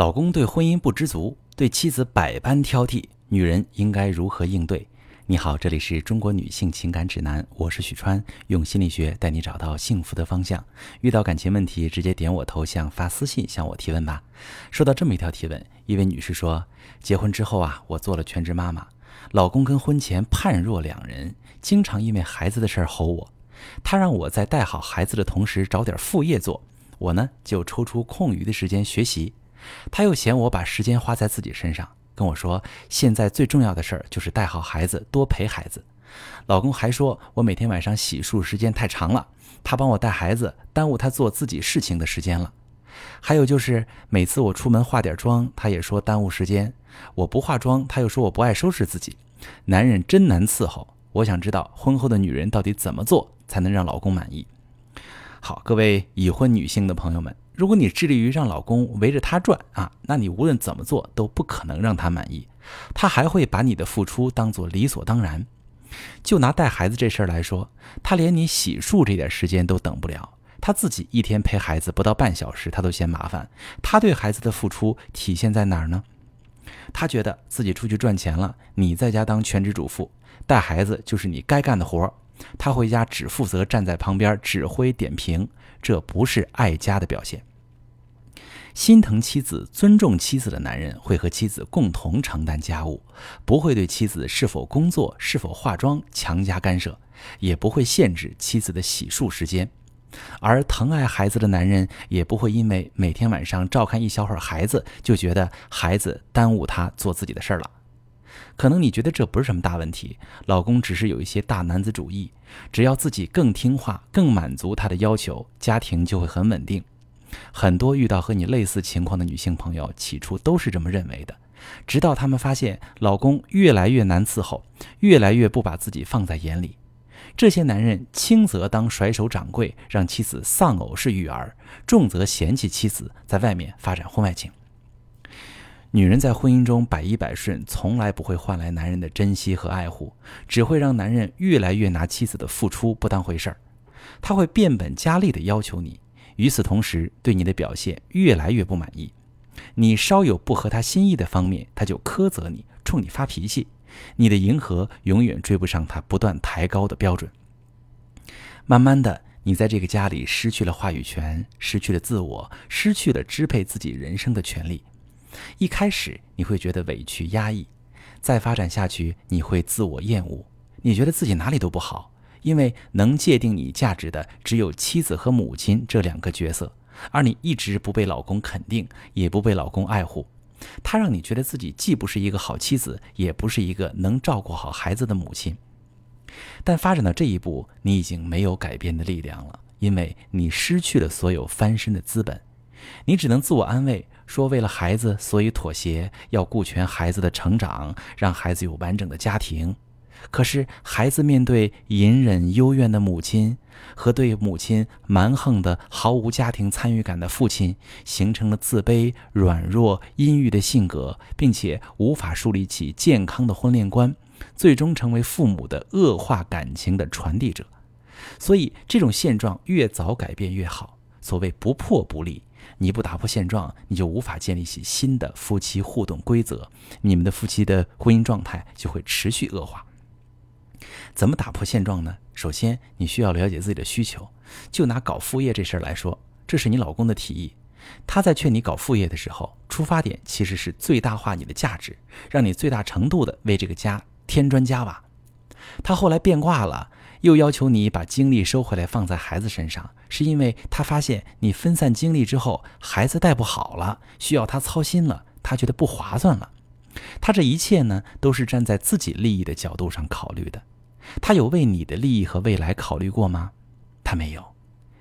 老公对婚姻不知足，对妻子百般挑剔，女人应该如何应对？你好，这里是中国女性情感指南，我是许川，用心理学带你找到幸福的方向。遇到感情问题，直接点我头像发私信向我提问吧。收到这么一条提问，一位女士说：结婚之后啊，我做了全职妈妈，老公跟婚前判若两人，经常因为孩子的事儿吼我。他让我在带好孩子的同时找点副业做，我呢就抽出空余的时间学习。他又嫌我把时间花在自己身上，跟我说现在最重要的事儿就是带好孩子，多陪孩子。老公还说我每天晚上洗漱时间太长了，他帮我带孩子，耽误他做自己事情的时间了。还有就是每次我出门化点妆，他也说耽误时间。我不化妆，他又说我不爱收拾自己。男人真难伺候。我想知道婚后的女人到底怎么做才能让老公满意？好，各位已婚女性的朋友们。如果你致力于让老公围着她转啊，那你无论怎么做都不可能让他满意，他还会把你的付出当做理所当然。就拿带孩子这事儿来说，他连你洗漱这点时间都等不了，他自己一天陪孩子不到半小时，他都嫌麻烦。他对孩子的付出体现在哪儿呢？他觉得自己出去赚钱了，你在家当全职主妇，带孩子就是你该干的活儿。他回家只负责站在旁边指挥点评，这不是爱家的表现。心疼妻子、尊重妻子的男人会和妻子共同承担家务，不会对妻子是否工作、是否化妆强加干涉，也不会限制妻子的洗漱时间。而疼爱孩子的男人也不会因为每天晚上照看一小会儿孩子，就觉得孩子耽误他做自己的事儿了。可能你觉得这不是什么大问题，老公只是有一些大男子主义，只要自己更听话、更满足他的要求，家庭就会很稳定。很多遇到和你类似情况的女性朋友，起初都是这么认为的，直到她们发现老公越来越难伺候，越来越不把自己放在眼里。这些男人轻则当甩手掌柜，让妻子丧偶式育儿；重则嫌弃妻子在外面发展婚外情。女人在婚姻中百依百顺，从来不会换来男人的珍惜和爱护，只会让男人越来越拿妻子的付出不当回事儿。他会变本加厉地要求你。与此同时，对你的表现越来越不满意，你稍有不合他心意的方面，他就苛责你，冲你发脾气。你的迎合永远追不上他不断抬高的标准。慢慢的，你在这个家里失去了话语权，失去了自我，失去了支配自己人生的权利。一开始你会觉得委屈压抑，再发展下去，你会自我厌恶，你觉得自己哪里都不好。因为能界定你价值的只有妻子和母亲这两个角色，而你一直不被老公肯定，也不被老公爱护，他让你觉得自己既不是一个好妻子，也不是一个能照顾好孩子的母亲。但发展到这一步，你已经没有改变的力量了，因为你失去了所有翻身的资本，你只能自我安慰说，为了孩子，所以妥协，要顾全孩子的成长，让孩子有完整的家庭。可是，孩子面对隐忍幽怨的母亲和对母亲蛮横的、毫无家庭参与感的父亲，形成了自卑、软弱、阴郁的性格，并且无法树立起健康的婚恋观，最终成为父母的恶化感情的传递者。所以，这种现状越早改变越好。所谓不破不立，你不打破现状，你就无法建立起新的夫妻互动规则，你们的夫妻的婚姻状态就会持续恶化。怎么打破现状呢？首先，你需要了解自己的需求。就拿搞副业这事儿来说，这是你老公的提议。他在劝你搞副业的时候，出发点其实是最大化你的价值，让你最大程度的为这个家添砖加瓦。他后来变卦了，又要求你把精力收回来放在孩子身上，是因为他发现你分散精力之后，孩子带不好了，需要他操心了，他觉得不划算了。他这一切呢，都是站在自己利益的角度上考虑的。他有为你的利益和未来考虑过吗？他没有。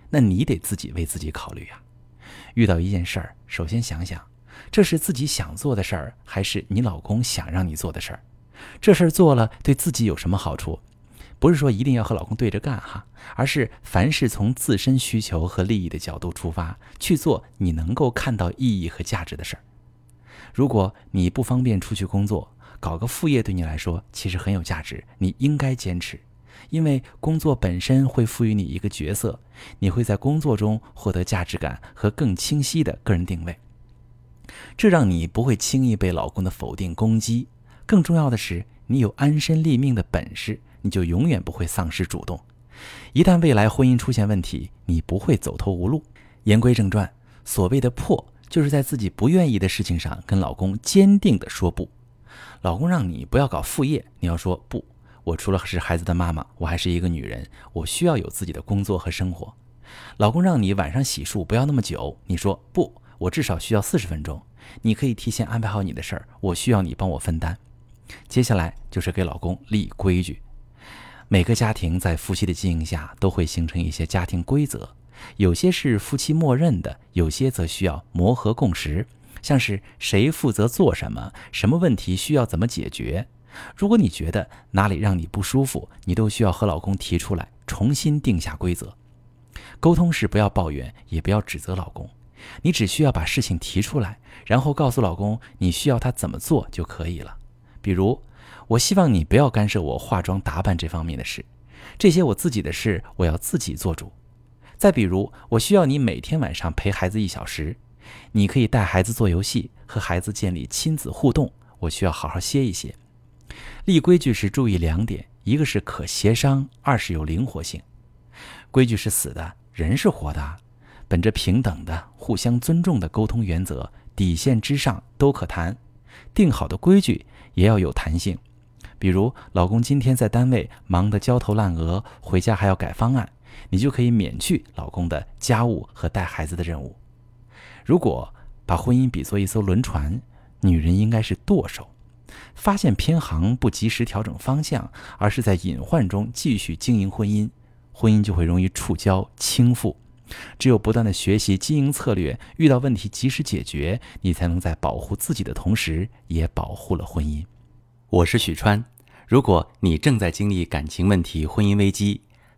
那你得自己为自己考虑呀。遇到一件事儿，首先想想，这是自己想做的事儿，还是你老公想让你做的事儿？这事儿做了对自己有什么好处？不是说一定要和老公对着干哈，而是凡是从自身需求和利益的角度出发去做，你能够看到意义和价值的事儿。如果你不方便出去工作，搞个副业对你来说其实很有价值，你应该坚持，因为工作本身会赋予你一个角色，你会在工作中获得价值感和更清晰的个人定位。这让你不会轻易被老公的否定攻击。更重要的是，你有安身立命的本事，你就永远不会丧失主动。一旦未来婚姻出现问题，你不会走投无路。言归正传，所谓的破，就是在自己不愿意的事情上跟老公坚定的说不。老公让你不要搞副业，你要说不。我除了是孩子的妈妈，我还是一个女人，我需要有自己的工作和生活。老公让你晚上洗漱不要那么久，你说不，我至少需要四十分钟。你可以提前安排好你的事儿，我需要你帮我分担。接下来就是给老公立规矩。每个家庭在夫妻的经营下都会形成一些家庭规则，有些是夫妻默认的，有些则需要磨合共识。像是谁负责做什么，什么问题需要怎么解决。如果你觉得哪里让你不舒服，你都需要和老公提出来，重新定下规则。沟通时不要抱怨，也不要指责老公，你只需要把事情提出来，然后告诉老公你需要他怎么做就可以了。比如，我希望你不要干涉我化妆打扮这方面的事，这些我自己的事我要自己做主。再比如，我需要你每天晚上陪孩子一小时，你可以带孩子做游戏，和孩子建立亲子互动。我需要好好歇一歇。立规矩时注意两点：一个是可协商，二是有灵活性。规矩是死的，人是活的。本着平等的、互相尊重的沟通原则，底线之上都可谈。定好的规矩也要有弹性。比如，老公今天在单位忙得焦头烂额，回家还要改方案，你就可以免去老公的家务和带孩子的任务。如果把婚姻比作一艘轮船，女人应该是舵手。发现偏航不及时调整方向，而是在隐患中继续经营婚姻，婚姻就会容易触礁倾覆。只有不断的学习经营策略，遇到问题及时解决，你才能在保护自己的同时，也保护了婚姻。我是许川，如果你正在经历感情问题、婚姻危机，